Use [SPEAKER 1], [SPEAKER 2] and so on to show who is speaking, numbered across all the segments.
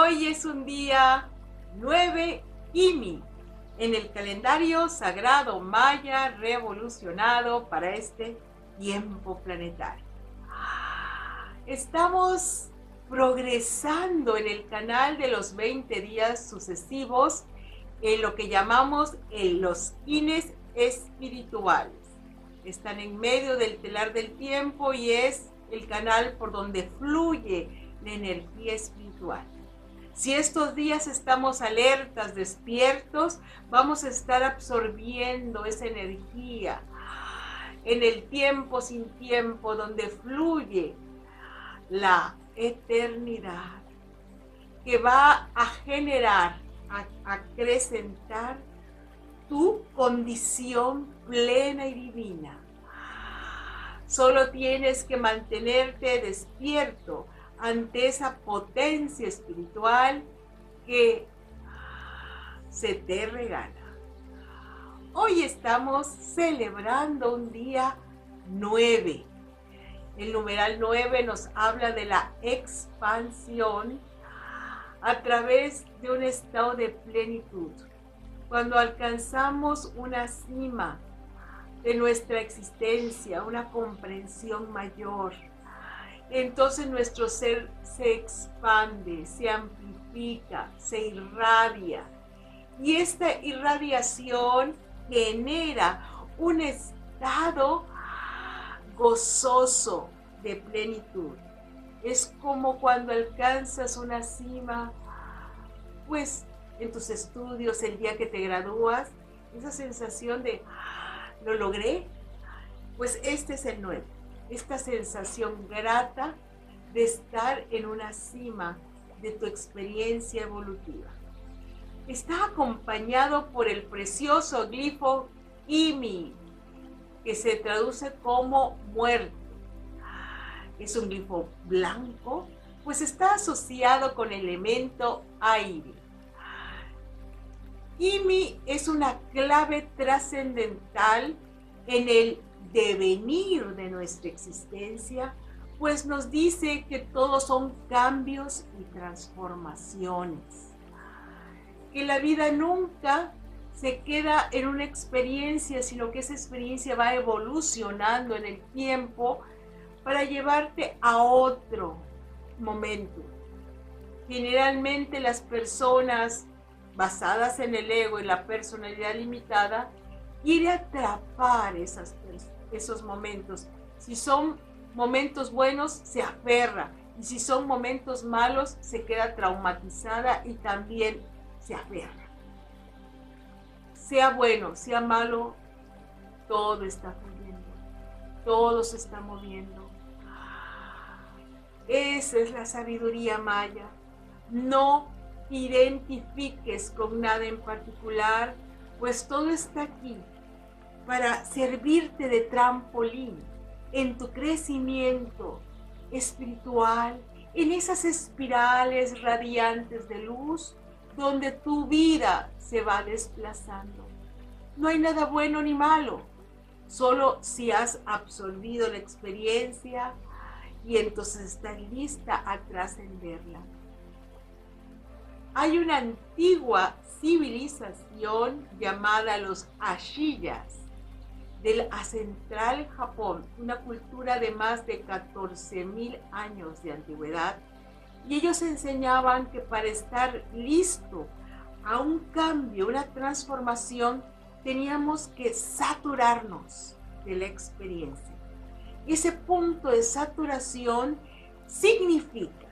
[SPEAKER 1] es un día 9 IMI en el calendario sagrado maya revolucionado para este tiempo planetario. Estamos progresando en el canal de los 20 días sucesivos en lo que llamamos los ines espirituales. Están en medio del telar del tiempo y es el canal por donde fluye la energía espiritual. Si estos días estamos alertas, despiertos, vamos a estar absorbiendo esa energía en el tiempo sin tiempo, donde fluye la eternidad, que va a generar, a acrecentar tu condición plena y divina. Solo tienes que mantenerte despierto ante esa potencia espiritual que se te regala. Hoy estamos celebrando un día 9. El numeral 9 nos habla de la expansión a través de un estado de plenitud. Cuando alcanzamos una cima de nuestra existencia, una comprensión mayor, entonces nuestro ser se expande, se amplifica, se irradia. Y esta irradiación genera un estado gozoso de plenitud. Es como cuando alcanzas una cima, pues en tus estudios, el día que te gradúas, esa sensación de, ah, lo logré, pues este es el nuevo esta sensación grata de estar en una cima de tu experiencia evolutiva. Está acompañado por el precioso glifo IMI, que se traduce como muerte. Es un glifo blanco, pues está asociado con el elemento aire. IMI es una clave trascendental en el devenir de nuestra existencia, pues nos dice que todos son cambios y transformaciones. Que la vida nunca se queda en una experiencia, sino que esa experiencia va evolucionando en el tiempo para llevarte a otro momento. Generalmente las personas basadas en el ego y la personalidad limitada quiere atrapar esas personas esos momentos. Si son momentos buenos, se aferra. Y si son momentos malos, se queda traumatizada y también se aferra. Sea bueno, sea malo, todo está fluyendo. Todo se está moviendo. Esa es la sabiduría maya. No identifiques con nada en particular, pues todo está aquí para servirte de trampolín en tu crecimiento espiritual, en esas espirales radiantes de luz donde tu vida se va desplazando. No hay nada bueno ni malo, solo si has absorbido la experiencia y entonces estás lista a trascenderla. Hay una antigua civilización llamada los Ashiyas del Acentral Japón, una cultura de más de 14.000 años de antigüedad, y ellos enseñaban que para estar listo a un cambio, una transformación, teníamos que saturarnos de la experiencia. Ese punto de saturación significa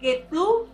[SPEAKER 1] que tú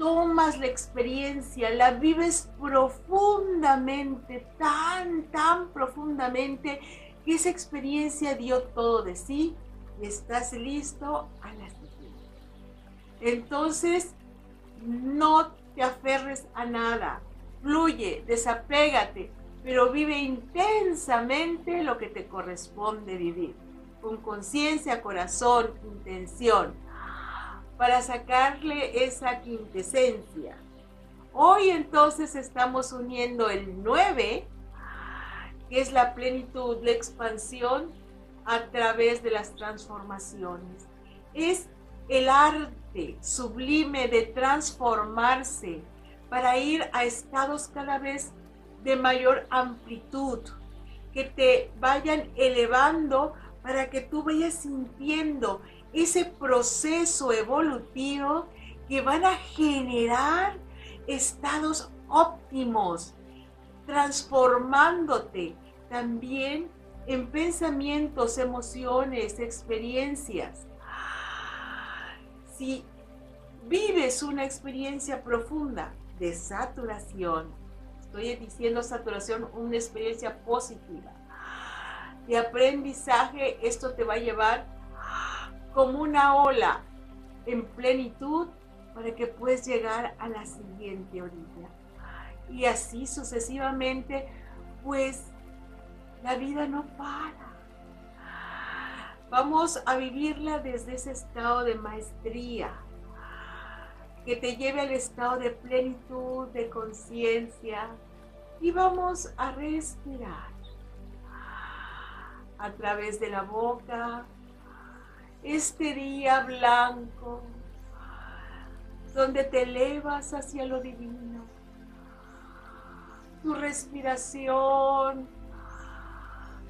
[SPEAKER 1] tomas la experiencia, la vives profundamente, tan, tan profundamente, que esa experiencia dio todo de sí y estás listo a la siguiente. Entonces, no te aferres a nada, fluye, desapégate, pero vive intensamente lo que te corresponde vivir, con conciencia, corazón, intención para sacarle esa quintesencia. Hoy entonces estamos uniendo el 9, que es la plenitud, la expansión a través de las transformaciones. Es el arte sublime de transformarse para ir a estados cada vez de mayor amplitud, que te vayan elevando para que tú vayas sintiendo ese proceso evolutivo que van a generar estados óptimos, transformándote también en pensamientos, emociones, experiencias. Si vives una experiencia profunda de saturación, estoy diciendo saturación, una experiencia positiva, de aprendizaje, esto te va a llevar como una ola en plenitud para que puedas llegar a la siguiente orilla. Y así sucesivamente, pues la vida no para. Vamos a vivirla desde ese estado de maestría, que te lleve al estado de plenitud, de conciencia. Y vamos a respirar a través de la boca este día blanco, donde te elevas hacia lo divino. Tu respiración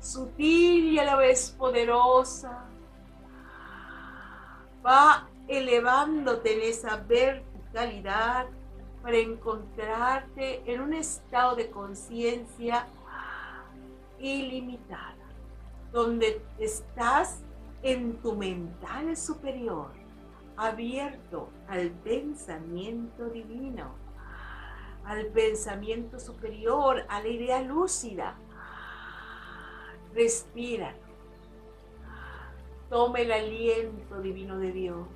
[SPEAKER 1] sutil y a la vez poderosa va elevándote en esa verticalidad para encontrarte en un estado de conciencia ilimitada, donde estás en tu mental superior, abierto al pensamiento divino, al pensamiento superior, a la idea lúcida. Respira. Toma el aliento divino de Dios.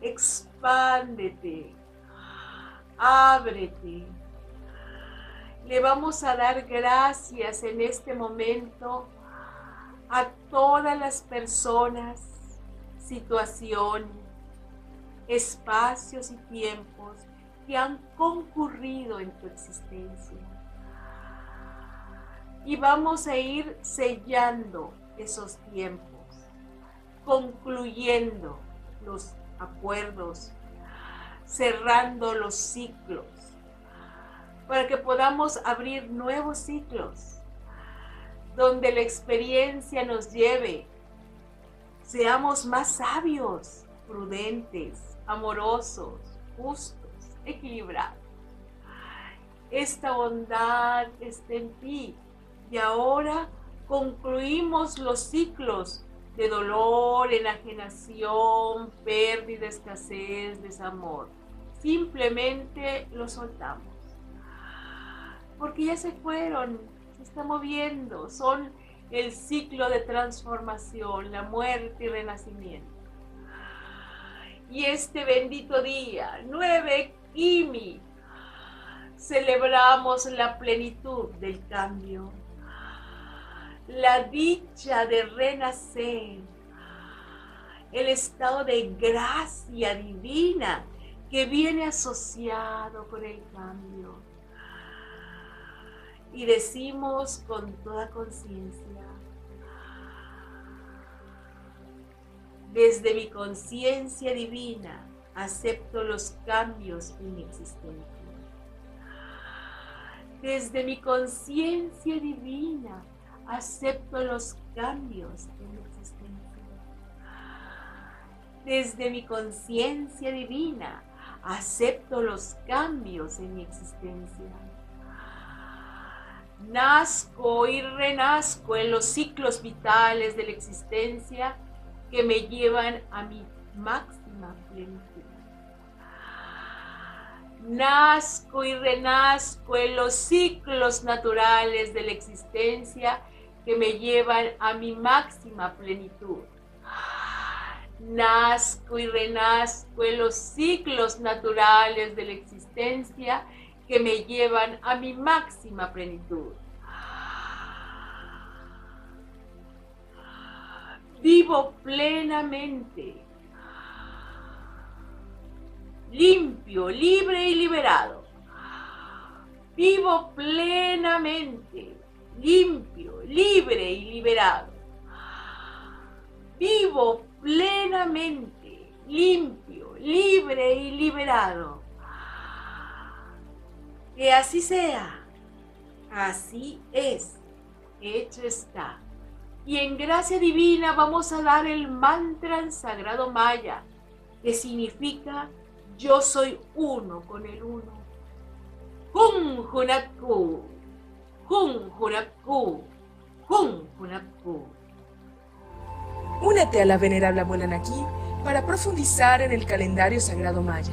[SPEAKER 1] Expándete. Ábrete. Le vamos a dar gracias en este momento a todas las personas, situaciones, espacios y tiempos que han concurrido en tu existencia. Y vamos a ir sellando esos tiempos, concluyendo los acuerdos, cerrando los ciclos, para que podamos abrir nuevos ciclos donde la experiencia nos lleve. Seamos más sabios, prudentes, amorosos, justos, equilibrados. Esta bondad está en ti. Y ahora concluimos los ciclos de dolor, enajenación, pérdida, escasez, desamor. Simplemente los soltamos. Porque ya se fueron, está moviendo, son el ciclo de transformación, la muerte y renacimiento. Y este bendito día, 9 Kimi, celebramos la plenitud del cambio, la dicha de renacer, el estado de gracia divina que viene asociado con el cambio y decimos con toda conciencia, desde mi conciencia divina acepto los cambios en mi existencia. Desde mi conciencia divina acepto los cambios en mi existencia. Desde mi conciencia divina acepto los cambios en mi existencia nazco y renazco en los ciclos vitales de la existencia que me llevan a mi máxima plenitud. Nazco y renazco en los ciclos naturales de la existencia que me llevan a mi máxima plenitud. Nazco y renazco en los ciclos naturales de la existencia que me llevan a mi máxima plenitud. Vivo plenamente, limpio, libre y liberado. Vivo plenamente, limpio, libre y liberado. Vivo plenamente, limpio, libre y liberado. Que así sea. Así es. Hecho está. Y en gracia divina vamos a dar el mantra en sagrado maya, que significa yo soy uno con el uno. Jun Junatku, Jun Junatku.
[SPEAKER 2] Únete a la venerable abuela Naki para profundizar en el calendario sagrado maya